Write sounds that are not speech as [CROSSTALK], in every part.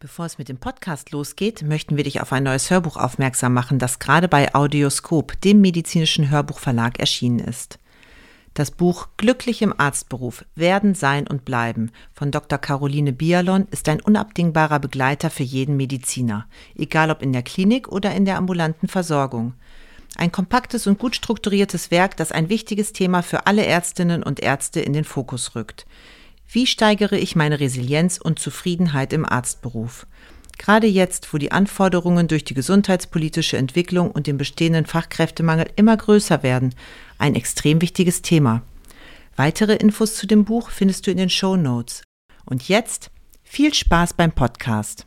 Bevor es mit dem Podcast losgeht, möchten wir dich auf ein neues Hörbuch aufmerksam machen, das gerade bei Audioskop, dem medizinischen Hörbuchverlag, erschienen ist. Das Buch Glücklich im Arztberuf Werden, Sein und Bleiben von Dr. Caroline Bialon ist ein unabdingbarer Begleiter für jeden Mediziner, egal ob in der Klinik oder in der ambulanten Versorgung. Ein kompaktes und gut strukturiertes Werk, das ein wichtiges Thema für alle Ärztinnen und Ärzte in den Fokus rückt. Wie steigere ich meine Resilienz und Zufriedenheit im Arztberuf? Gerade jetzt, wo die Anforderungen durch die gesundheitspolitische Entwicklung und den bestehenden Fachkräftemangel immer größer werden, ein extrem wichtiges Thema. Weitere Infos zu dem Buch findest du in den Show Notes. Und jetzt viel Spaß beim Podcast.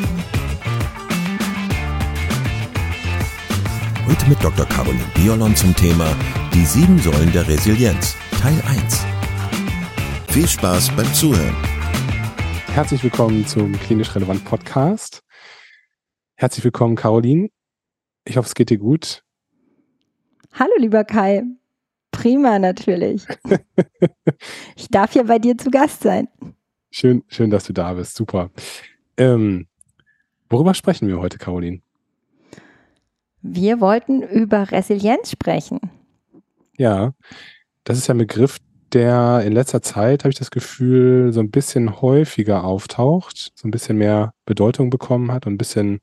Heute mit Dr. Caroline Biolon zum Thema Die sieben Säulen der Resilienz, Teil 1. Viel Spaß beim Zuhören. Herzlich willkommen zum Klinisch Relevant Podcast. Herzlich willkommen, Caroline. Ich hoffe, es geht dir gut. Hallo, lieber Kai. Prima, natürlich. [LAUGHS] ich darf ja bei dir zu Gast sein. Schön, schön, dass du da bist. Super. Ähm, worüber sprechen wir heute, Caroline? Wir wollten über Resilienz sprechen. Ja, das ist ja ein Begriff, der in letzter Zeit, habe ich das Gefühl, so ein bisschen häufiger auftaucht, so ein bisschen mehr Bedeutung bekommen hat und ein bisschen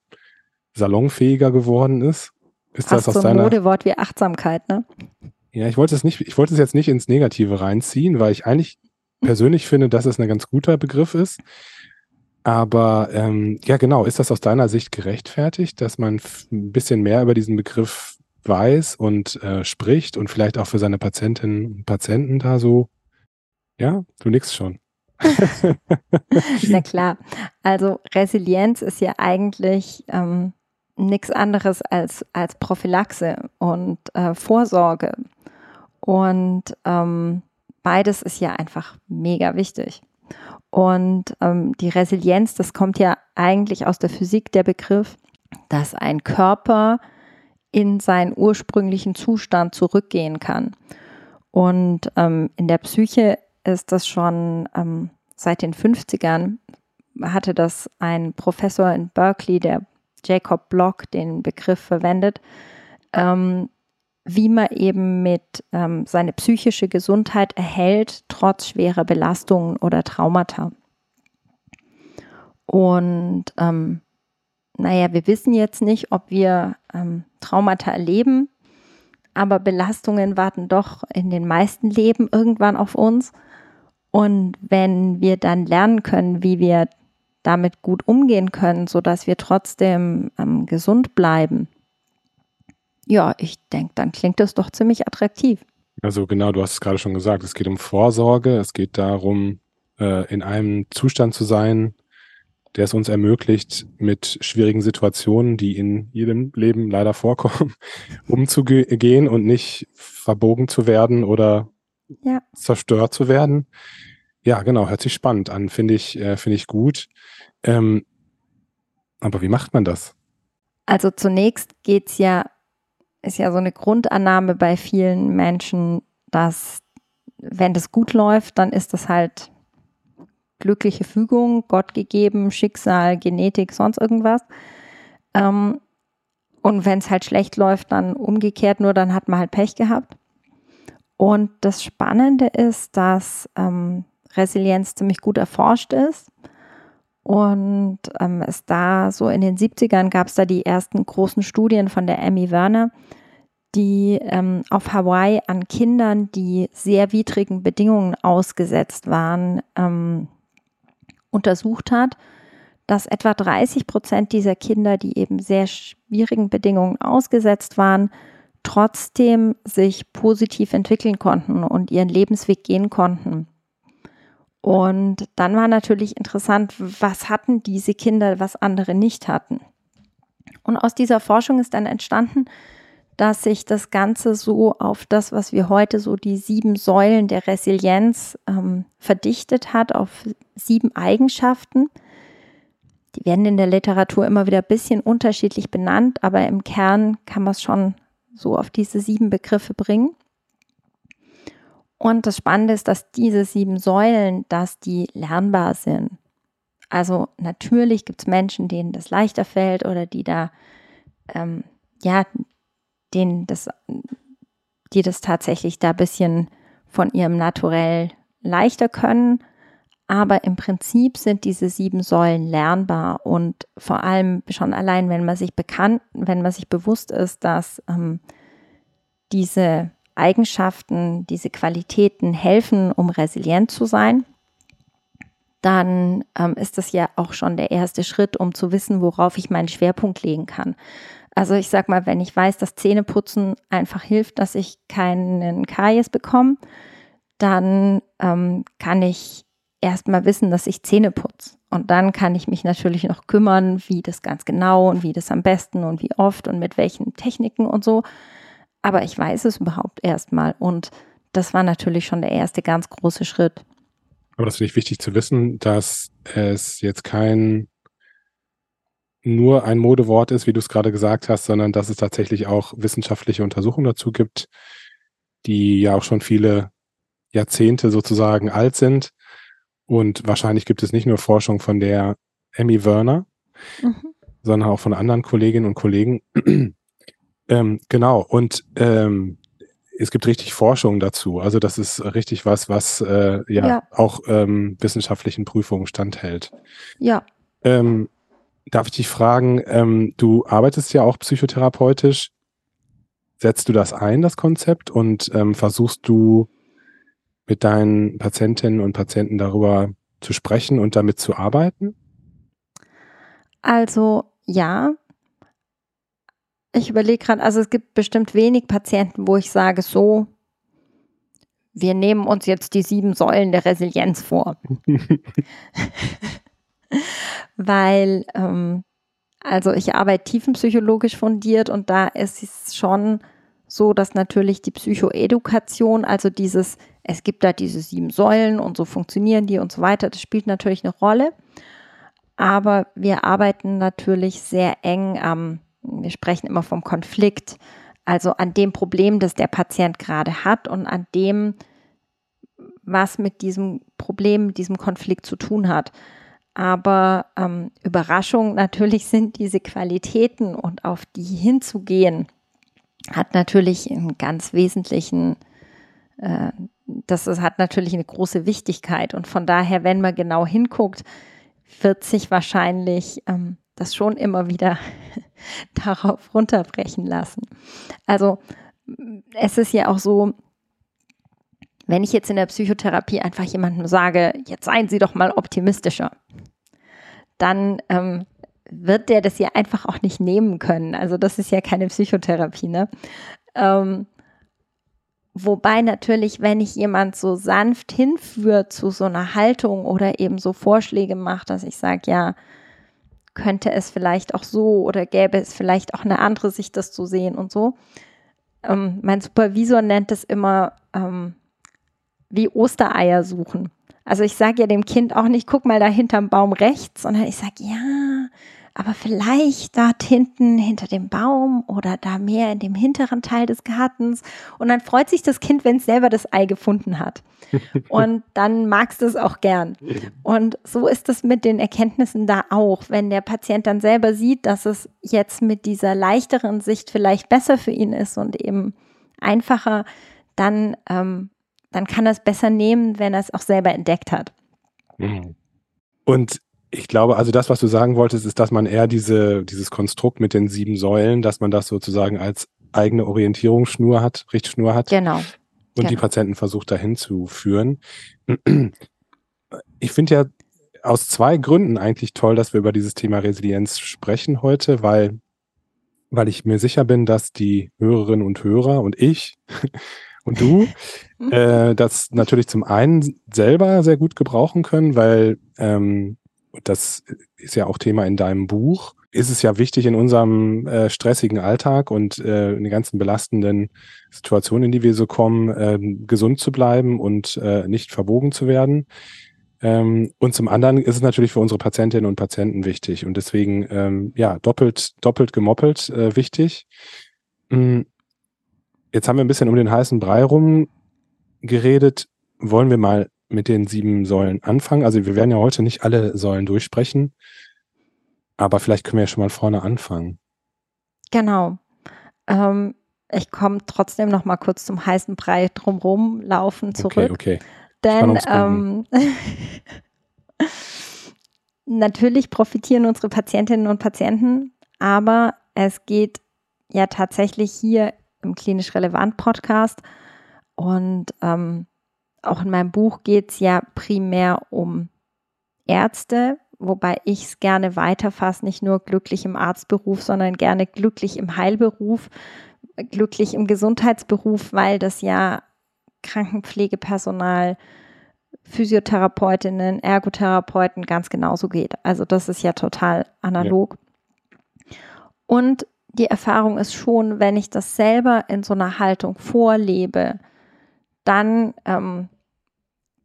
salonfähiger geworden ist. Ist Fast das aus so ein deiner... Modewort wie Achtsamkeit, ne? Ja, ich wollte es nicht, ich wollte es jetzt nicht ins Negative reinziehen, weil ich eigentlich persönlich finde, dass es ein ganz guter Begriff ist. Aber ähm, ja, genau, ist das aus deiner Sicht gerechtfertigt, dass man ein bisschen mehr über diesen Begriff weiß und äh, spricht und vielleicht auch für seine Patientinnen und Patienten da so, ja, du nix schon. [LAUGHS] Na klar. Also Resilienz ist ja eigentlich ähm, nichts anderes als, als Prophylaxe und äh, Vorsorge. Und ähm, beides ist ja einfach mega wichtig. Und ähm, die Resilienz, das kommt ja eigentlich aus der Physik, der Begriff, dass ein Körper in seinen ursprünglichen Zustand zurückgehen kann. Und ähm, in der Psyche ist das schon ähm, seit den 50ern, hatte das ein Professor in Berkeley, der Jacob Block, den Begriff verwendet, ähm, wie man eben mit ähm, seine psychische Gesundheit erhält, trotz schwerer Belastungen oder Traumata. Und ähm, naja, wir wissen jetzt nicht, ob wir ähm, Traumata erleben, aber Belastungen warten doch in den meisten Leben irgendwann auf uns. Und wenn wir dann lernen können, wie wir damit gut umgehen können, sodass wir trotzdem ähm, gesund bleiben, ja, ich denke, dann klingt das doch ziemlich attraktiv. Also genau, du hast es gerade schon gesagt, es geht um Vorsorge, es geht darum, äh, in einem Zustand zu sein, der es uns ermöglicht, mit schwierigen Situationen, die in jedem Leben leider vorkommen, [LAUGHS] umzugehen und nicht verbogen zu werden oder ja. zerstört zu werden. Ja, genau, hört sich spannend an, finde ich, äh, finde ich gut. Ähm, aber wie macht man das? Also zunächst geht es ja ist ja so eine Grundannahme bei vielen Menschen, dass wenn das gut läuft, dann ist das halt glückliche Fügung, Gott gegeben, Schicksal, Genetik, sonst irgendwas. Ähm, und wenn es halt schlecht läuft, dann umgekehrt, nur dann hat man halt Pech gehabt. Und das Spannende ist, dass ähm, Resilienz ziemlich gut erforscht ist. Und ähm, es da so in den 70ern gab es da die ersten großen Studien von der Emmy Werner, die ähm, auf Hawaii an Kindern, die sehr widrigen Bedingungen ausgesetzt waren, ähm, untersucht hat, dass etwa 30 Prozent dieser Kinder, die eben sehr schwierigen Bedingungen ausgesetzt waren, trotzdem sich positiv entwickeln konnten und ihren Lebensweg gehen konnten. Und dann war natürlich interessant, was hatten diese Kinder, was andere nicht hatten. Und aus dieser Forschung ist dann entstanden, dass sich das Ganze so auf das, was wir heute so die sieben Säulen der Resilienz ähm, verdichtet hat, auf sieben Eigenschaften. Die werden in der Literatur immer wieder ein bisschen unterschiedlich benannt, aber im Kern kann man es schon so auf diese sieben Begriffe bringen. Und das Spannende ist, dass diese sieben Säulen, dass die lernbar sind. Also natürlich gibt es Menschen, denen das leichter fällt oder die da, ähm, ja, denen das, die das tatsächlich da ein bisschen von ihrem Naturell leichter können. Aber im Prinzip sind diese sieben Säulen lernbar und vor allem schon allein, wenn man sich bekannt, wenn man sich bewusst ist, dass ähm, diese Eigenschaften, diese Qualitäten helfen, um resilient zu sein, dann ähm, ist das ja auch schon der erste Schritt, um zu wissen, worauf ich meinen Schwerpunkt legen kann. Also ich sag mal, wenn ich weiß, dass Zähneputzen einfach hilft, dass ich keinen Karies bekomme, dann ähm, kann ich erstmal wissen, dass ich Zähne putze. Und dann kann ich mich natürlich noch kümmern, wie das ganz genau und wie das am besten und wie oft und mit welchen Techniken und so aber ich weiß es überhaupt erstmal. Und das war natürlich schon der erste ganz große Schritt. Aber das finde ich wichtig zu wissen, dass es jetzt kein nur ein Modewort ist, wie du es gerade gesagt hast, sondern dass es tatsächlich auch wissenschaftliche Untersuchungen dazu gibt, die ja auch schon viele Jahrzehnte sozusagen alt sind. Und wahrscheinlich gibt es nicht nur Forschung von der Emmy Werner, mhm. sondern auch von anderen Kolleginnen und Kollegen, [CLEARS THROAT] ähm, genau, und ähm, es gibt richtig Forschung dazu. Also das ist richtig was, was äh, ja, ja. auch ähm, wissenschaftlichen Prüfungen standhält. Ja. Ähm, darf ich dich fragen, ähm, du arbeitest ja auch psychotherapeutisch. Setzt du das ein, das Konzept, und ähm, versuchst du mit deinen Patientinnen und Patienten darüber zu sprechen und damit zu arbeiten? Also ja, ich überlege gerade, also es gibt bestimmt wenig Patienten, wo ich sage, so, wir nehmen uns jetzt die sieben Säulen der Resilienz vor. [LAUGHS] [LAUGHS] Weil, ähm, also ich arbeite tiefenpsychologisch fundiert und da ist es schon so, dass natürlich die Psychoedukation, also dieses, es gibt da diese sieben Säulen und so funktionieren die und so weiter, das spielt natürlich eine Rolle. Aber wir arbeiten natürlich sehr eng am wir sprechen immer vom Konflikt, also an dem Problem, das der Patient gerade hat und an dem, was mit diesem Problem, diesem Konflikt zu tun hat. Aber ähm, Überraschung, natürlich sind diese Qualitäten und auf die hinzugehen, hat natürlich einen ganz wesentlichen, äh, das ist, hat natürlich eine große Wichtigkeit. Und von daher, wenn man genau hinguckt, wird sich wahrscheinlich ähm, das schon immer wieder [LAUGHS] darauf runterbrechen lassen. Also es ist ja auch so, wenn ich jetzt in der Psychotherapie einfach jemandem sage, jetzt seien Sie doch mal optimistischer, dann ähm, wird der das ja einfach auch nicht nehmen können. Also das ist ja keine Psychotherapie, ne? Ähm, wobei natürlich, wenn ich jemand so sanft hinführt zu so einer Haltung oder eben so Vorschläge macht, dass ich sage, ja, könnte es vielleicht auch so oder gäbe es vielleicht auch eine andere Sicht, das zu sehen und so. Ähm, mein Supervisor nennt es immer ähm, wie Ostereier suchen. Also ich sage ja dem Kind auch nicht, guck mal da hinterm Baum rechts, sondern ich sage, ja, aber vielleicht dort hinten hinter dem Baum oder da mehr in dem hinteren Teil des Gartens. Und dann freut sich das Kind, wenn es selber das Ei gefunden hat. [LAUGHS] Und dann magst du es auch gern. Und so ist es mit den Erkenntnissen da auch. Wenn der Patient dann selber sieht, dass es jetzt mit dieser leichteren Sicht vielleicht besser für ihn ist und eben einfacher, dann, ähm, dann kann er es besser nehmen, wenn er es auch selber entdeckt hat. Mhm. Und ich glaube, also das, was du sagen wolltest, ist, dass man eher diese, dieses Konstrukt mit den sieben Säulen, dass man das sozusagen als eigene Orientierungsschnur hat, Richtschnur hat. Genau. Und genau. die Patienten versucht dahin zu führen. Ich finde ja aus zwei Gründen eigentlich toll, dass wir über dieses Thema Resilienz sprechen heute, weil, weil ich mir sicher bin, dass die Hörerinnen und Hörer und ich und du? Äh, das natürlich zum einen selber sehr gut gebrauchen können, weil ähm, das ist ja auch Thema in deinem Buch, ist es ja wichtig in unserem äh, stressigen Alltag und äh, in den ganzen belastenden Situationen, in die wir so kommen, äh, gesund zu bleiben und äh, nicht verbogen zu werden. Ähm, und zum anderen ist es natürlich für unsere Patientinnen und Patienten wichtig. Und deswegen ähm, ja doppelt doppelt gemoppelt äh, wichtig. Mm, jetzt haben wir ein bisschen um den heißen Brei rum geredet. Wollen wir mal mit den sieben Säulen anfangen? Also wir werden ja heute nicht alle Säulen durchsprechen, aber vielleicht können wir ja schon mal vorne anfangen. Genau. Ähm, ich komme trotzdem noch mal kurz zum heißen Brei drumherum laufen zurück. Okay, okay. Denn ähm, [LAUGHS] natürlich profitieren unsere Patientinnen und Patienten, aber es geht ja tatsächlich hier im klinisch relevant Podcast und ähm, auch in meinem Buch geht es ja primär um Ärzte, wobei ich es gerne weiterfasse, nicht nur glücklich im Arztberuf, sondern gerne glücklich im Heilberuf, glücklich im Gesundheitsberuf, weil das ja Krankenpflegepersonal, Physiotherapeutinnen, Ergotherapeuten ganz genauso geht. Also das ist ja total analog. Ja. Und die Erfahrung ist schon, wenn ich das selber in so einer Haltung vorlebe, dann, ähm,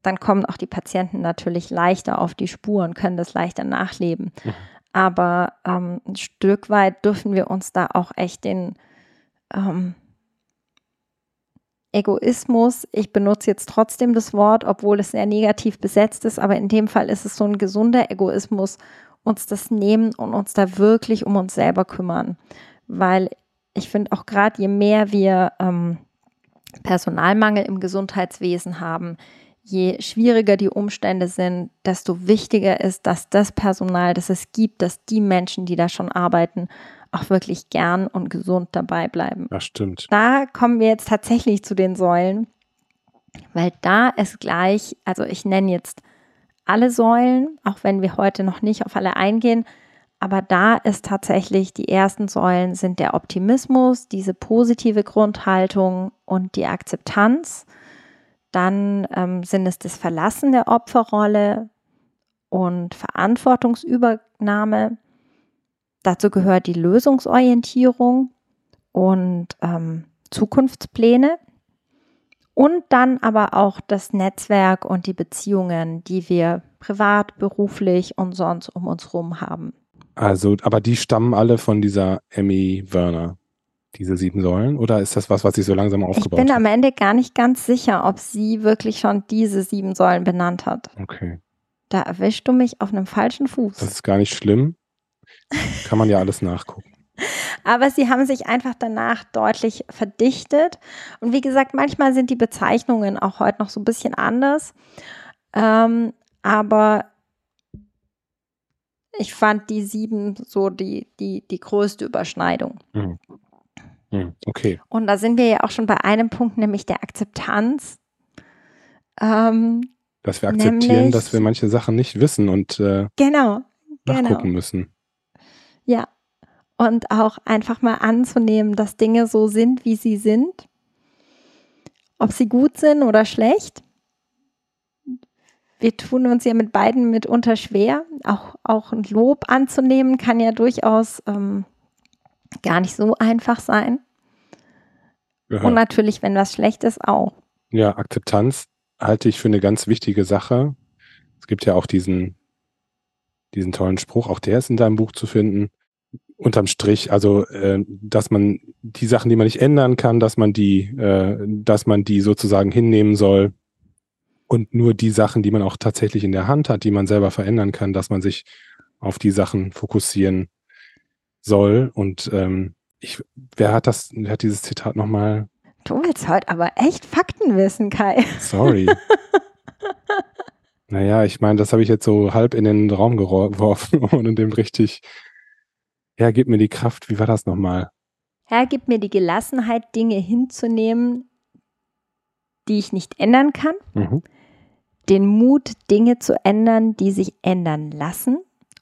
dann kommen auch die Patienten natürlich leichter auf die Spuren, können das leichter nachleben. Mhm. Aber ähm, ein Stück weit dürfen wir uns da auch echt den ähm, Egoismus, ich benutze jetzt trotzdem das Wort, obwohl es sehr negativ besetzt ist, aber in dem Fall ist es so ein gesunder Egoismus, uns das nehmen und uns da wirklich um uns selber kümmern. Weil ich finde auch gerade, je mehr wir ähm, Personalmangel im Gesundheitswesen haben, je schwieriger die Umstände sind, desto wichtiger ist, dass das Personal, das es gibt, dass die Menschen, die da schon arbeiten, auch wirklich gern und gesund dabei bleiben. Das stimmt. Da kommen wir jetzt tatsächlich zu den Säulen, weil da ist gleich, also ich nenne jetzt alle Säulen, auch wenn wir heute noch nicht auf alle eingehen, aber da ist tatsächlich, die ersten Säulen sind der Optimismus, diese positive Grundhaltung und die Akzeptanz. Dann ähm, sind es das Verlassen der Opferrolle und Verantwortungsübernahme. Dazu gehört die Lösungsorientierung und ähm, Zukunftspläne. Und dann aber auch das Netzwerk und die Beziehungen, die wir privat, beruflich und sonst um uns herum haben. Also, aber die stammen alle von dieser Emmy Werner, diese sieben Säulen? Oder ist das was, was sich so langsam aufgebaut hat? Ich bin am Ende gar nicht ganz sicher, ob sie wirklich schon diese sieben Säulen benannt hat. Okay. Da erwischst du mich auf einem falschen Fuß. Das ist gar nicht schlimm. Kann man ja alles nachgucken. [LAUGHS] Aber sie haben sich einfach danach deutlich verdichtet. Und wie gesagt, manchmal sind die Bezeichnungen auch heute noch so ein bisschen anders. Ähm, aber ich fand die sieben so die, die, die größte Überschneidung. Hm. Hm, okay. Und da sind wir ja auch schon bei einem Punkt, nämlich der Akzeptanz. Ähm, dass wir akzeptieren, nämlich, dass wir manche Sachen nicht wissen und äh, genau, nachgucken genau. müssen. Ja. Und auch einfach mal anzunehmen, dass Dinge so sind, wie sie sind. Ob sie gut sind oder schlecht wir tun uns ja mit beiden mitunter schwer. Auch, auch ein Lob anzunehmen kann ja durchaus ähm, gar nicht so einfach sein. Ja. Und natürlich, wenn was schlecht ist, auch. Ja, Akzeptanz halte ich für eine ganz wichtige Sache. Es gibt ja auch diesen, diesen tollen Spruch, auch der ist in deinem Buch zu finden. Unterm Strich, also äh, dass man die Sachen, die man nicht ändern kann, dass man die, äh, dass man die sozusagen hinnehmen soll und nur die Sachen, die man auch tatsächlich in der Hand hat, die man selber verändern kann, dass man sich auf die Sachen fokussieren soll. Und ähm, ich, wer hat das, wer hat dieses Zitat nochmal? Du willst heute aber echt Fakten wissen, Kai. Sorry. [LAUGHS] naja, ich meine, das habe ich jetzt so halb in den Raum geworfen, [LAUGHS] ohne dem richtig, ja, gib mir die Kraft. Wie war das nochmal? Herr, gib mir die Gelassenheit, Dinge hinzunehmen, die ich nicht ändern kann. Mhm den Mut, Dinge zu ändern, die sich ändern lassen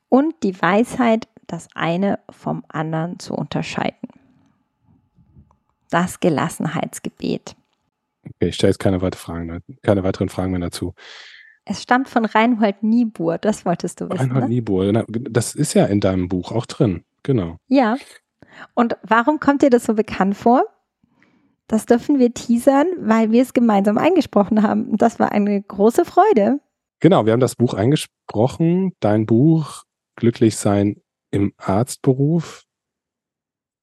und die Weisheit, das eine vom anderen zu unterscheiden. Das Gelassenheitsgebet. Okay, ich stelle jetzt keine, weitere Fragen, keine weiteren Fragen mehr dazu. Es stammt von Reinhold Niebuhr, das wolltest du wissen. Reinhold ne? Niebuhr, das ist ja in deinem Buch auch drin, genau. Ja. Und warum kommt dir das so bekannt vor? Das dürfen wir teasern, weil wir es gemeinsam eingesprochen haben. Und das war eine große Freude. Genau, wir haben das Buch eingesprochen. Dein Buch Glücklich sein im Arztberuf.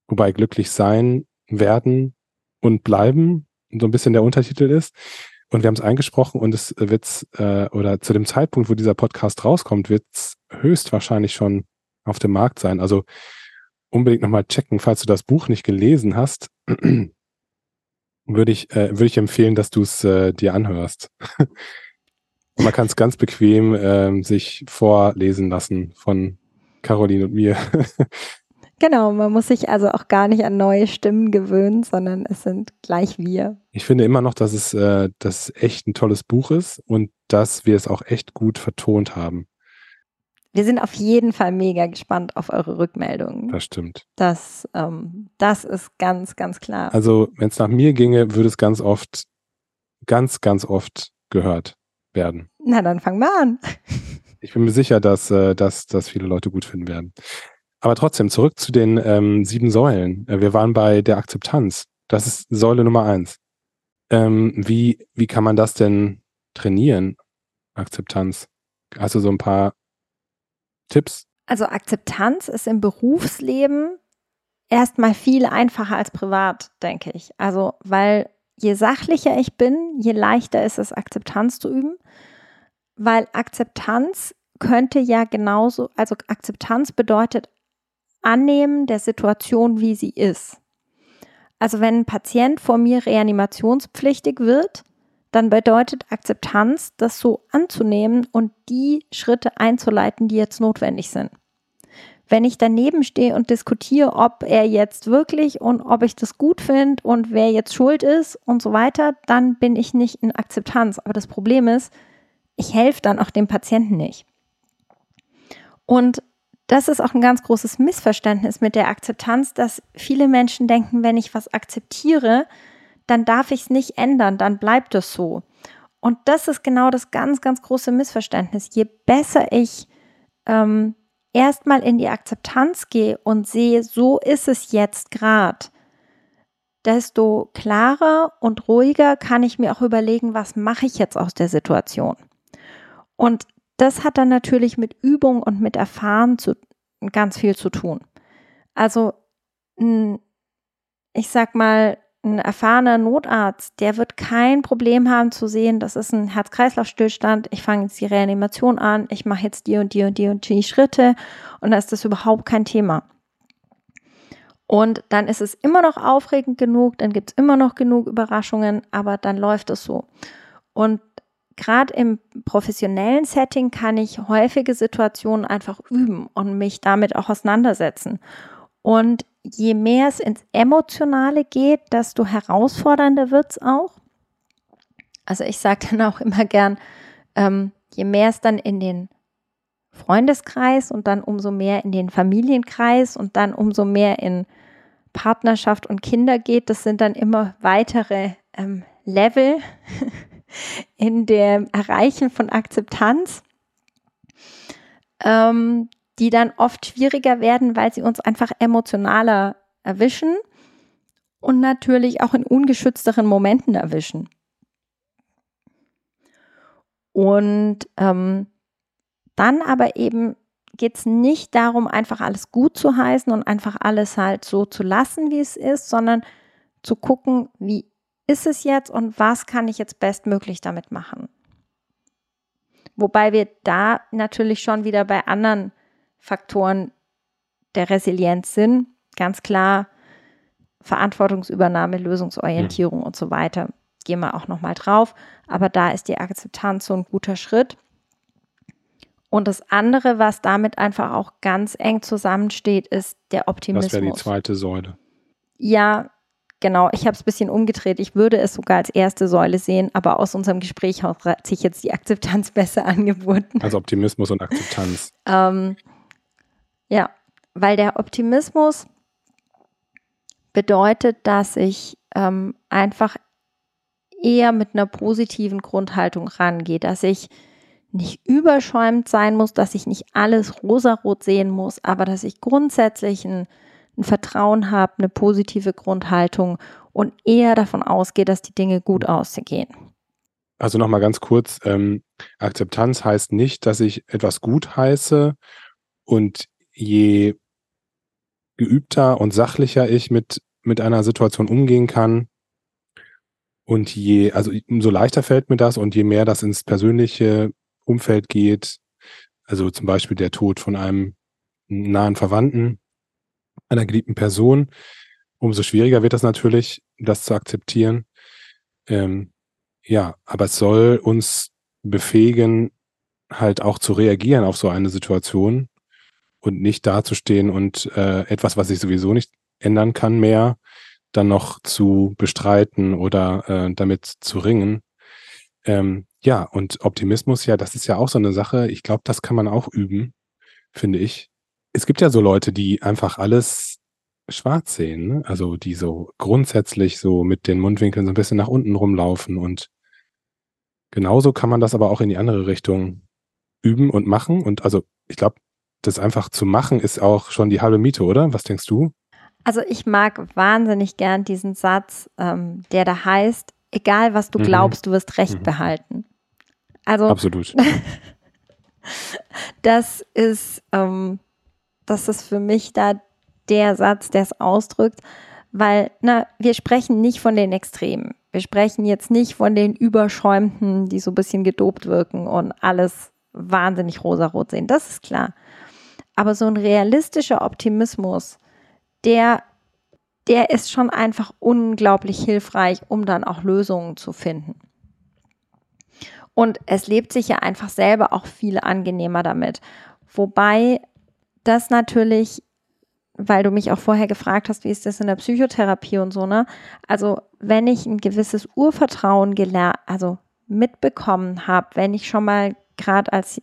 Wobei glücklich sein, werden und bleiben so ein bisschen der Untertitel ist. Und wir haben es eingesprochen und es wird äh, oder zu dem Zeitpunkt, wo dieser Podcast rauskommt, wird es höchstwahrscheinlich schon auf dem Markt sein. Also unbedingt nochmal checken, falls du das Buch nicht gelesen hast, würde ich, äh, würde ich empfehlen, dass du es äh, dir anhörst. [LAUGHS] Man kann es ganz bequem äh, sich vorlesen lassen von Caroline und mir. [LAUGHS] Genau, man muss sich also auch gar nicht an neue Stimmen gewöhnen, sondern es sind gleich wir. Ich finde immer noch, dass es äh, das echt ein tolles Buch ist und dass wir es auch echt gut vertont haben. Wir sind auf jeden Fall mega gespannt auf eure Rückmeldungen. Das stimmt. Das, ähm, das ist ganz, ganz klar. Also, wenn es nach mir ginge, würde es ganz oft, ganz, ganz oft gehört werden. Na, dann fangen wir an. [LAUGHS] Ich bin mir sicher, dass, äh, dass das viele Leute gut finden werden. Aber trotzdem, zurück zu den ähm, sieben Säulen. Äh, wir waren bei der Akzeptanz. Das ist Säule Nummer eins. Ähm, wie, wie kann man das denn trainieren? Akzeptanz. Hast du so ein paar Tipps? Also Akzeptanz ist im Berufsleben erstmal viel einfacher als privat, denke ich. Also, weil je sachlicher ich bin, je leichter ist es, Akzeptanz zu üben. Weil Akzeptanz könnte ja genauso, also Akzeptanz bedeutet Annehmen der Situation, wie sie ist. Also wenn ein Patient vor mir reanimationspflichtig wird, dann bedeutet Akzeptanz, das so anzunehmen und die Schritte einzuleiten, die jetzt notwendig sind. Wenn ich daneben stehe und diskutiere, ob er jetzt wirklich und ob ich das gut finde und wer jetzt schuld ist und so weiter, dann bin ich nicht in Akzeptanz. Aber das Problem ist, ich helfe dann auch dem Patienten nicht. Und das ist auch ein ganz großes Missverständnis mit der Akzeptanz, dass viele Menschen denken, wenn ich was akzeptiere, dann darf ich es nicht ändern, dann bleibt es so. Und das ist genau das ganz, ganz große Missverständnis. Je besser ich ähm, erstmal in die Akzeptanz gehe und sehe, so ist es jetzt gerade, desto klarer und ruhiger kann ich mir auch überlegen, was mache ich jetzt aus der Situation. Und das hat dann natürlich mit Übung und mit Erfahren zu, ganz viel zu tun. Also, ich sag mal, ein erfahrener Notarzt, der wird kein Problem haben zu sehen, das ist ein Herz-Kreislauf-Stillstand, ich fange jetzt die Reanimation an, ich mache jetzt die und die und die und die Schritte und dann ist das überhaupt kein Thema. Und dann ist es immer noch aufregend genug, dann gibt es immer noch genug Überraschungen, aber dann läuft es so. Und gerade im professionellen Setting kann ich häufige Situationen einfach üben und mich damit auch auseinandersetzen. Und je mehr es ins Emotionale geht, desto herausfordernder wird es auch. Also ich sage dann auch immer gern, ähm, je mehr es dann in den Freundeskreis und dann umso mehr in den Familienkreis und dann umso mehr in Partnerschaft und Kinder geht, das sind dann immer weitere ähm, Level, [LAUGHS] in dem Erreichen von Akzeptanz, ähm, die dann oft schwieriger werden, weil sie uns einfach emotionaler erwischen und natürlich auch in ungeschützteren Momenten erwischen. Und ähm, dann aber eben geht es nicht darum, einfach alles gut zu heißen und einfach alles halt so zu lassen, wie es ist, sondern zu gucken, wie ist es jetzt und was kann ich jetzt bestmöglich damit machen? Wobei wir da natürlich schon wieder bei anderen Faktoren der Resilienz sind. Ganz klar Verantwortungsübernahme, Lösungsorientierung mhm. und so weiter. Gehen wir auch nochmal drauf. Aber da ist die Akzeptanz so ein guter Schritt. Und das andere, was damit einfach auch ganz eng zusammensteht, ist der Optimismus. Das wäre die zweite Säule. Ja, Genau, ich habe es ein bisschen umgedreht. Ich würde es sogar als erste Säule sehen, aber aus unserem Gespräch hat sich jetzt die Akzeptanz [LAUGHS] besser angeboten. Also Optimismus und Akzeptanz. ähm, ja, weil der Optimismus bedeutet, dass ich ähm, einfach eher mit einer positiven Grundhaltung rangehe, dass ich nicht überschäumt sein muss, dass ich nicht alles rosarot sehen muss, aber dass ich grundsätzlich ein, ein Vertrauen habe, eine positive Grundhaltung und eher davon ausgehe, dass die Dinge gut aussehen. Also nochmal ganz kurz, ähm, Akzeptanz heißt nicht, dass ich etwas gut heiße und je geübter und sachlicher ich mit, mit einer Situation umgehen kann, und je, also umso leichter fällt mir das und je mehr das ins persönliche Umfeld geht, also zum Beispiel der Tod von einem nahen Verwandten, einer geliebten Person, umso schwieriger wird das natürlich, das zu akzeptieren. Ähm, ja, aber es soll uns befähigen, halt auch zu reagieren auf so eine Situation und nicht dazustehen und äh, etwas, was ich sowieso nicht ändern kann mehr, dann noch zu bestreiten oder äh, damit zu ringen. Ähm, ja, und Optimismus, ja, das ist ja auch so eine Sache. Ich glaube, das kann man auch üben, finde ich. Es gibt ja so Leute, die einfach alles schwarz sehen, ne? also die so grundsätzlich so mit den Mundwinkeln so ein bisschen nach unten rumlaufen und genauso kann man das aber auch in die andere Richtung üben und machen und also ich glaube, das einfach zu machen ist auch schon die halbe Miete, oder? Was denkst du? Also ich mag wahnsinnig gern diesen Satz, ähm, der da heißt, egal was du mhm. glaubst, du wirst Recht mhm. behalten. Also absolut. [LAUGHS] das ist, ähm, das ist für mich da der Satz, der es ausdrückt, weil na, wir sprechen nicht von den Extremen. Wir sprechen jetzt nicht von den Überschäumten, die so ein bisschen gedopt wirken und alles wahnsinnig rosarot sehen. Das ist klar. Aber so ein realistischer Optimismus, der, der ist schon einfach unglaublich hilfreich, um dann auch Lösungen zu finden. Und es lebt sich ja einfach selber auch viel angenehmer damit. Wobei das natürlich, weil du mich auch vorher gefragt hast, wie ist das in der Psychotherapie und so, ne? Also, wenn ich ein gewisses Urvertrauen gelernt, also mitbekommen habe, wenn ich schon mal gerade als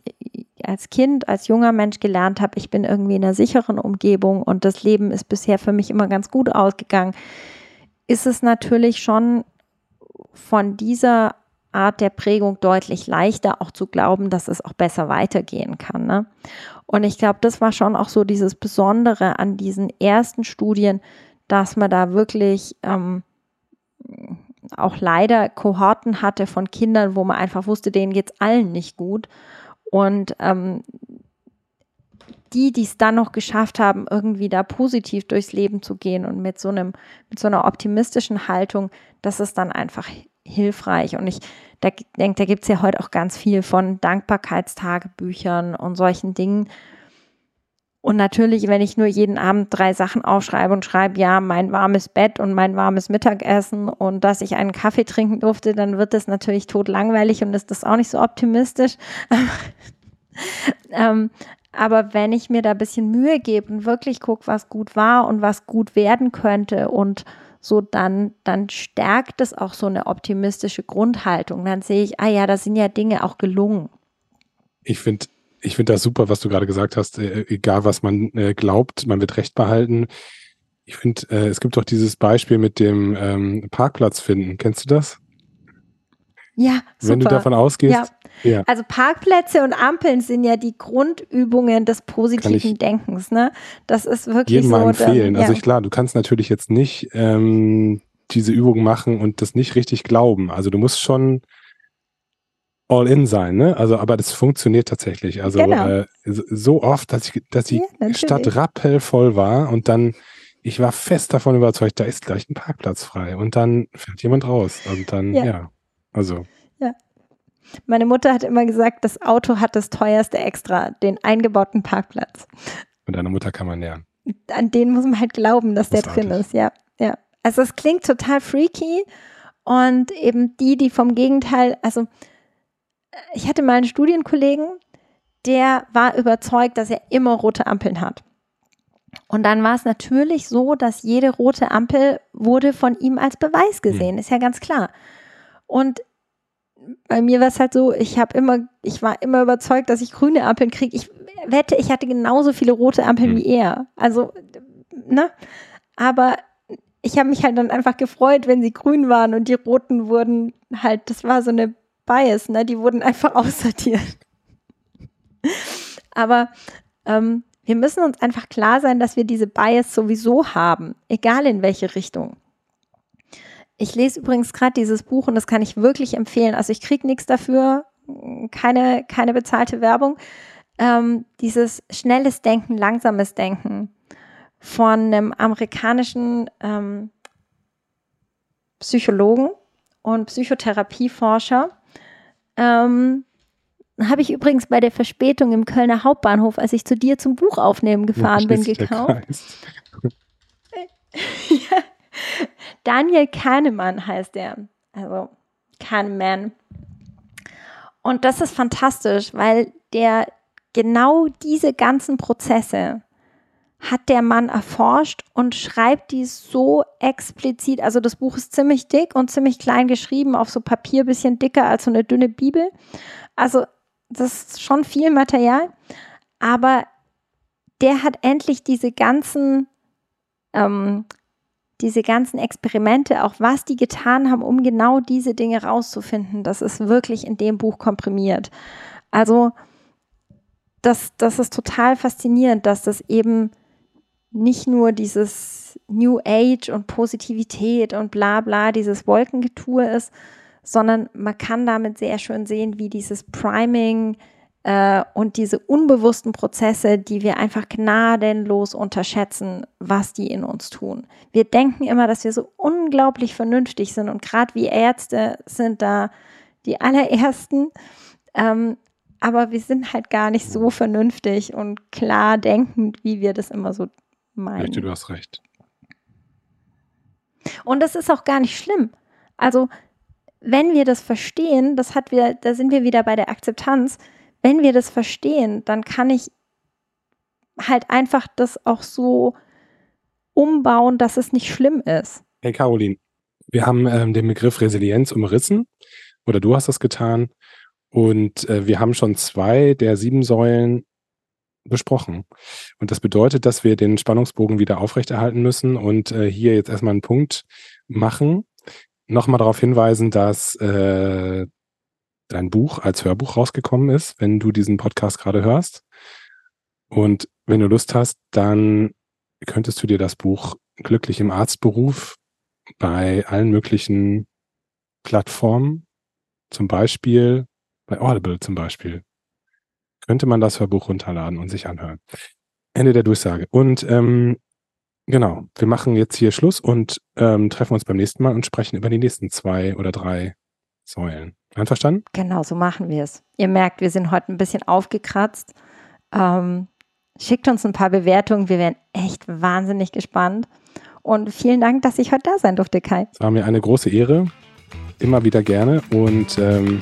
als Kind, als junger Mensch gelernt habe, ich bin irgendwie in einer sicheren Umgebung und das Leben ist bisher für mich immer ganz gut ausgegangen, ist es natürlich schon von dieser Art der Prägung deutlich leichter auch zu glauben, dass es auch besser weitergehen kann. Ne? Und ich glaube, das war schon auch so dieses Besondere an diesen ersten Studien, dass man da wirklich ähm, auch leider Kohorten hatte von Kindern, wo man einfach wusste, denen geht es allen nicht gut. Und ähm, die, die es dann noch geschafft haben, irgendwie da positiv durchs Leben zu gehen und mit so einem, mit so einer optimistischen Haltung, das ist dann einfach hilfreich. Und ich da denke, da gibt es ja heute auch ganz viel von Dankbarkeitstagebüchern und solchen Dingen. Und natürlich, wenn ich nur jeden Abend drei Sachen aufschreibe und schreibe, ja, mein warmes Bett und mein warmes Mittagessen und dass ich einen Kaffee trinken durfte, dann wird das natürlich tot langweilig und ist das auch nicht so optimistisch. [LAUGHS] ähm, aber wenn ich mir da ein bisschen Mühe gebe und wirklich gucke, was gut war und was gut werden könnte und so, dann, dann stärkt es auch so eine optimistische Grundhaltung. Dann sehe ich, ah ja, da sind ja Dinge auch gelungen. Ich finde ich finde das super, was du gerade gesagt hast. Äh, egal, was man äh, glaubt, man wird Recht behalten. Ich finde, äh, es gibt doch dieses Beispiel mit dem ähm, Parkplatz finden. Kennst du das? Ja, super. Wenn du davon ausgehst. Ja. ja. Also Parkplätze und Ampeln sind ja die Grundübungen des positiven Denkens. Ne? Das ist wirklich jedem so. Mal empfehlen. Dann, ja. Also klar, du kannst natürlich jetzt nicht ähm, diese Übung machen und das nicht richtig glauben. Also du musst schon all in sein, ne? Also, aber das funktioniert tatsächlich. Also genau. äh, so oft, dass ich, dass die ja, Stadt rappelvoll war und dann ich war fest davon überzeugt, da ist gleich ein Parkplatz frei und dann fährt jemand raus und dann ja, ja also. Ja. Meine Mutter hat immer gesagt, das Auto hat das teuerste Extra, den eingebauten Parkplatz. Und deiner Mutter kann man lernen. An den muss man halt glauben, dass der drin ist, ja. Ja. Also es klingt total freaky und eben die, die vom Gegenteil, also ich hatte mal einen Studienkollegen, der war überzeugt, dass er immer rote Ampeln hat. Und dann war es natürlich so, dass jede rote Ampel wurde von ihm als Beweis gesehen, ist ja ganz klar. Und bei mir war es halt so, ich habe immer, ich war immer überzeugt, dass ich grüne Ampeln kriege. Ich wette, ich hatte genauso viele rote Ampeln hm. wie er. Also, ne? Aber ich habe mich halt dann einfach gefreut, wenn sie grün waren und die roten wurden halt, das war so eine Bias, ne? Die wurden einfach [LAUGHS] aussortiert. Aber ähm, wir müssen uns einfach klar sein, dass wir diese Bias sowieso haben, egal in welche Richtung. Ich lese übrigens gerade dieses Buch und das kann ich wirklich empfehlen. Also ich kriege nichts dafür, keine, keine bezahlte Werbung. Ähm, dieses schnelles Denken, langsames Denken von einem amerikanischen ähm, Psychologen und Psychotherapieforscher. Ähm, habe ich übrigens bei der Verspätung im Kölner Hauptbahnhof, als ich zu dir zum Buch aufnehmen gefahren bin, gekauft. [LAUGHS] ja. Daniel Kahnemann heißt er. Also Kahneman. Und das ist fantastisch, weil der genau diese ganzen Prozesse hat der Mann erforscht und schreibt die so explizit. Also das Buch ist ziemlich dick und ziemlich klein geschrieben, auf so Papier, bisschen dicker als so eine dünne Bibel. Also das ist schon viel Material, aber der hat endlich diese ganzen, ähm, diese ganzen Experimente, auch was die getan haben, um genau diese Dinge rauszufinden, das ist wirklich in dem Buch komprimiert. Also das, das ist total faszinierend, dass das eben nicht nur dieses New Age und Positivität und bla bla, dieses Wolkengetue ist, sondern man kann damit sehr schön sehen, wie dieses Priming äh, und diese unbewussten Prozesse, die wir einfach gnadenlos unterschätzen, was die in uns tun. Wir denken immer, dass wir so unglaublich vernünftig sind und gerade wie Ärzte sind da die allerersten. Ähm, aber wir sind halt gar nicht so vernünftig und klar denkend, wie wir das immer so meinen. Richtig, du hast recht. Und das ist auch gar nicht schlimm. Also wenn wir das verstehen, das hat wir, da sind wir wieder bei der Akzeptanz, wenn wir das verstehen, dann kann ich halt einfach das auch so umbauen, dass es nicht schlimm ist. Hey Caroline, wir haben ähm, den Begriff Resilienz umrissen oder du hast das getan und äh, wir haben schon zwei der sieben Säulen besprochen. Und das bedeutet, dass wir den Spannungsbogen wieder aufrechterhalten müssen und äh, hier jetzt erstmal einen Punkt machen, nochmal darauf hinweisen, dass äh, dein Buch als Hörbuch rausgekommen ist, wenn du diesen Podcast gerade hörst. Und wenn du Lust hast, dann könntest du dir das Buch Glücklich im Arztberuf bei allen möglichen Plattformen, zum Beispiel bei Audible zum Beispiel, könnte man das Hörbuch runterladen und sich anhören. Ende der Durchsage. Und ähm, Genau. Wir machen jetzt hier Schluss und ähm, treffen uns beim nächsten Mal und sprechen über die nächsten zwei oder drei Säulen. Einverstanden? Genau, so machen wir es. Ihr merkt, wir sind heute ein bisschen aufgekratzt. Ähm, schickt uns ein paar Bewertungen. Wir wären echt wahnsinnig gespannt. Und vielen Dank, dass ich heute da sein durfte, Kai. Es war mir eine große Ehre. Immer wieder gerne. Und ähm,